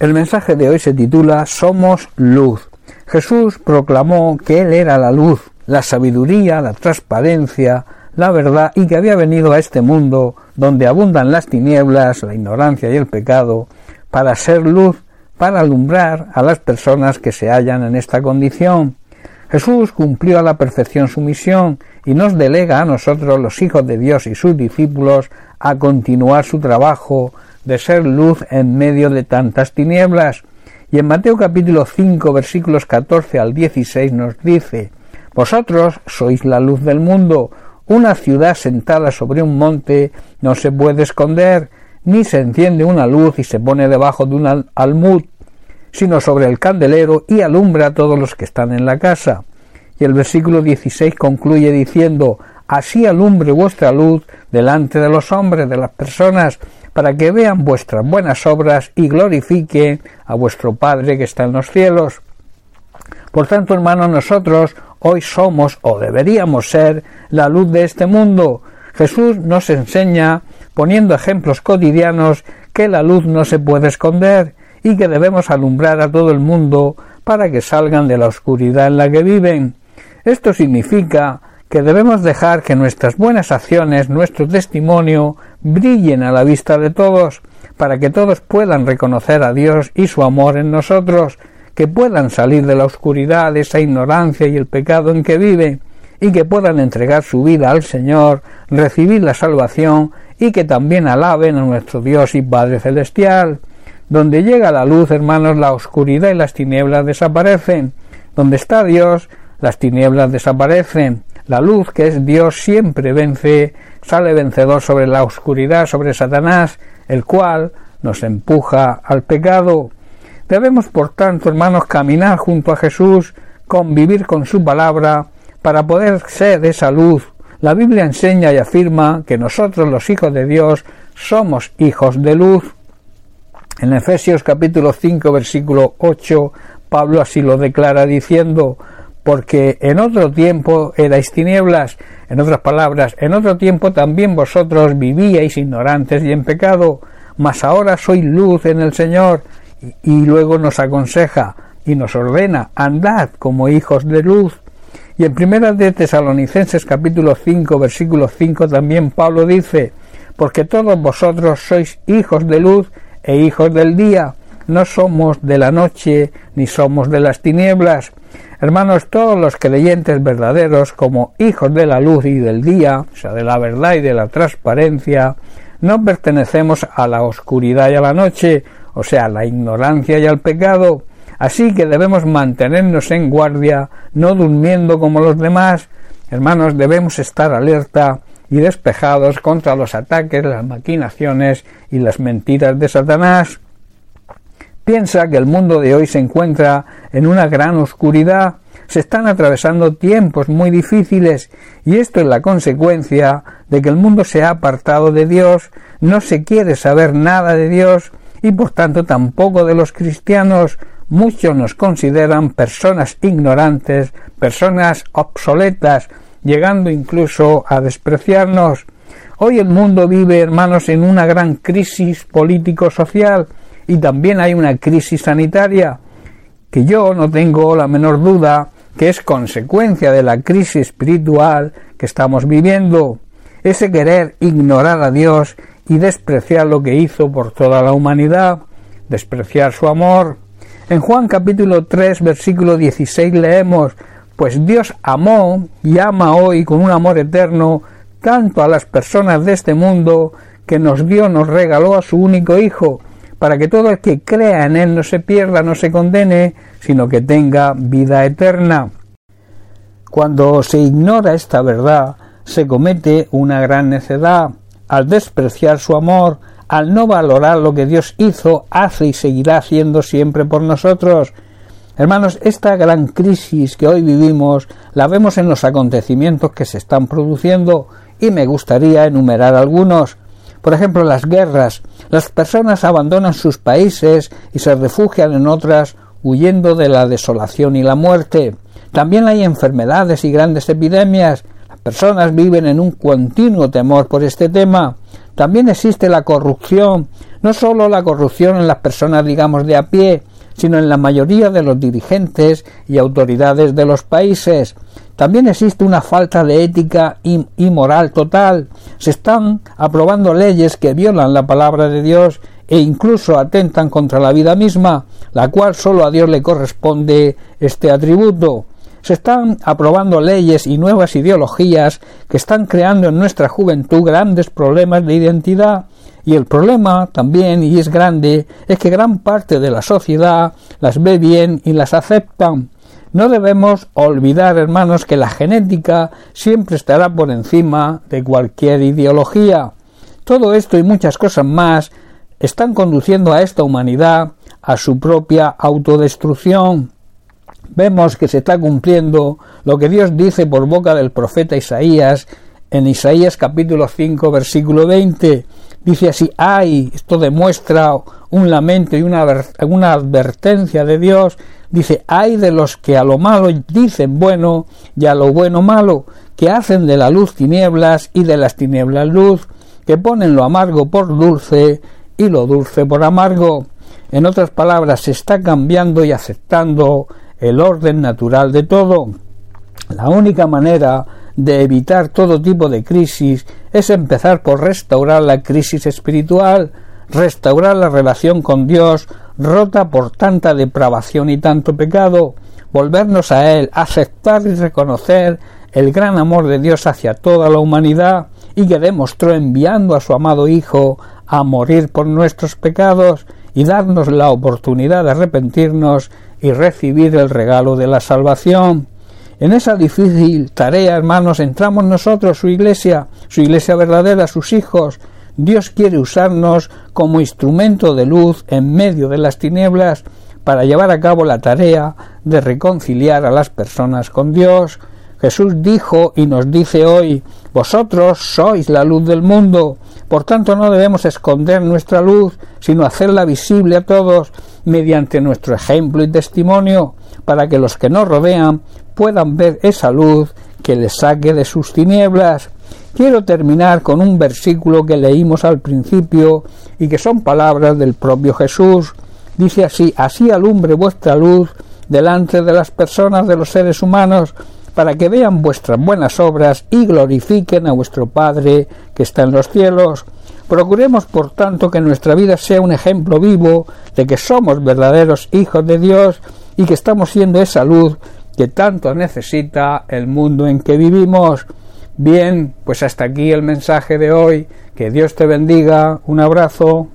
El mensaje de hoy se titula Somos luz. Jesús proclamó que Él era la luz, la sabiduría, la transparencia, la verdad y que había venido a este mundo donde abundan las tinieblas, la ignorancia y el pecado, para ser luz, para alumbrar a las personas que se hallan en esta condición. Jesús cumplió a la perfección su misión y nos delega a nosotros, los hijos de Dios y sus discípulos, a continuar su trabajo de ser luz en medio de tantas tinieblas. Y en Mateo capítulo 5 versículos 14 al 16 nos dice, Vosotros sois la luz del mundo, una ciudad sentada sobre un monte no se puede esconder, ni se enciende una luz y se pone debajo de un almud, sino sobre el candelero y alumbra a todos los que están en la casa. Y el versículo 16 concluye diciendo, Así alumbre vuestra luz delante de los hombres, de las personas, para que vean vuestras buenas obras y glorifiquen a vuestro Padre que está en los cielos. Por tanto, hermanos, nosotros hoy somos o deberíamos ser la luz de este mundo. Jesús nos enseña, poniendo ejemplos cotidianos, que la luz no se puede esconder y que debemos alumbrar a todo el mundo para que salgan de la oscuridad en la que viven. Esto significa que debemos dejar que nuestras buenas acciones, nuestro testimonio, brillen a la vista de todos, para que todos puedan reconocer a Dios y su amor en nosotros, que puedan salir de la oscuridad, de esa ignorancia y el pecado en que viven, y que puedan entregar su vida al Señor, recibir la salvación y que también alaben a nuestro Dios y Padre Celestial. Donde llega la luz, hermanos, la oscuridad y las tinieblas desaparecen. Donde está Dios, las tinieblas desaparecen. La luz, que es Dios, siempre vence, sale vencedor sobre la oscuridad, sobre Satanás, el cual nos empuja al pecado. Debemos, por tanto, hermanos, caminar junto a Jesús, convivir con su palabra, para poder ser esa luz. La Biblia enseña y afirma que nosotros, los hijos de Dios, somos hijos de luz. En Efesios capítulo 5, versículo 8, Pablo así lo declara diciendo, porque en otro tiempo erais tinieblas, en otras palabras, en otro tiempo también vosotros vivíais ignorantes y en pecado, mas ahora sois luz en el Señor, y, luego nos aconseja y nos ordena, andad como hijos de luz. Y en primera de Tesalonicenses capítulo 5 versículo 5 también Pablo dice, porque todos vosotros sois hijos de luz e hijos del día, no somos de la noche ni somos de las tinieblas. Hermanos, todos los creyentes verdaderos, como hijos de la luz y del día, o sea, de la verdad y de la transparencia, no pertenecemos a la oscuridad y a la noche, o sea, a la ignorancia y al pecado. Así que debemos mantenernos en guardia, no durmiendo como los demás. Hermanos, debemos estar alerta y despejados contra los ataques, las maquinaciones y las mentiras de Satanás. Piensa que el mundo de hoy se encuentra en una gran oscuridad, se están atravesando tiempos muy difíciles y esto es la consecuencia de que el mundo se ha apartado de Dios, no se quiere saber nada de Dios y por tanto tampoco de los cristianos. Muchos nos consideran personas ignorantes, personas obsoletas, llegando incluso a despreciarnos. Hoy el mundo vive, hermanos, en una gran crisis político-social y también hay una crisis sanitaria que yo no tengo la menor duda que es consecuencia de la crisis espiritual que estamos viviendo, ese querer ignorar a Dios y despreciar lo que hizo por toda la humanidad, despreciar su amor. En Juan capítulo 3 versículo 16 leemos, pues Dios amó y ama hoy con un amor eterno tanto a las personas de este mundo que nos dio, nos regaló a su único Hijo, para que todo el que crea en Él no se pierda, no se condene, sino que tenga vida eterna. Cuando se ignora esta verdad, se comete una gran necedad, al despreciar su amor, al no valorar lo que Dios hizo, hace y seguirá haciendo siempre por nosotros. Hermanos, esta gran crisis que hoy vivimos la vemos en los acontecimientos que se están produciendo y me gustaría enumerar algunos. Por ejemplo, las guerras. Las personas abandonan sus países y se refugian en otras huyendo de la desolación y la muerte. También hay enfermedades y grandes epidemias. Las personas viven en un continuo temor por este tema. También existe la corrupción, no solo la corrupción en las personas, digamos, de a pie, sino en la mayoría de los dirigentes y autoridades de los países. También existe una falta de ética y, moral total. Se están aprobando leyes que violan la palabra de Dios e incluso atentan contra la vida misma, la cual sólo a Dios le corresponde este atributo. Se están aprobando leyes y nuevas ideologías que están creando en nuestra juventud grandes problemas de identidad. Y el problema también, y es grande, es que gran parte de la sociedad las ve bien y las aceptan. No debemos olvidar, hermanos, que la genética siempre estará por encima de cualquier ideología. Todo esto y muchas cosas más están conduciendo a esta humanidad a su propia autodestrucción. Vemos que se está cumpliendo lo que Dios dice por boca del profeta Isaías en Isaías capítulo 5 versículo 20. Dice así, ay, esto demuestra un lamento y una, una advertencia de Dios. Dice, ay de los que a lo malo dicen bueno y a lo bueno malo, que hacen de la luz tinieblas y de las tinieblas luz, que ponen lo amargo por dulce y lo dulce por amargo. En otras palabras, se está cambiando y aceptando el orden natural de todo. La única manera de evitar todo tipo de crisis es empezar por restaurar la crisis espiritual, restaurar la relación con Dios rota por tanta depravación y tanto pecado, volvernos a Él, aceptar y reconocer el gran amor de Dios hacia toda la humanidad y que demostró enviando a su amado Hijo a morir por nuestros pecados y darnos la oportunidad de arrepentirnos y recibir el regalo de la salvación. En esa difícil tarea, hermanos, entramos nosotros, su iglesia, su iglesia verdadera, sus hijos. Dios quiere usarnos como instrumento de luz en medio de las tinieblas para llevar a cabo la tarea de reconciliar a las personas con Dios. Jesús dijo y nos dice hoy, vosotros sois la luz del mundo, por tanto no debemos esconder nuestra luz, sino hacerla visible a todos mediante nuestro ejemplo y testimonio, para que los que nos rodean puedan ver esa luz que les saque de sus tinieblas. Quiero terminar con un versículo que leímos al principio y que son palabras del propio Jesús. Dice así, así alumbre vuestra luz delante de las personas de los seres humanos, para que vean vuestras buenas obras y glorifiquen a vuestro Padre que está en los cielos. Procuremos, por tanto, que nuestra vida sea un ejemplo vivo de que somos verdaderos hijos de Dios y que estamos siendo esa luz que tanto necesita el mundo en que vivimos. Bien, pues hasta aquí el mensaje de hoy. Que Dios te bendiga. Un abrazo.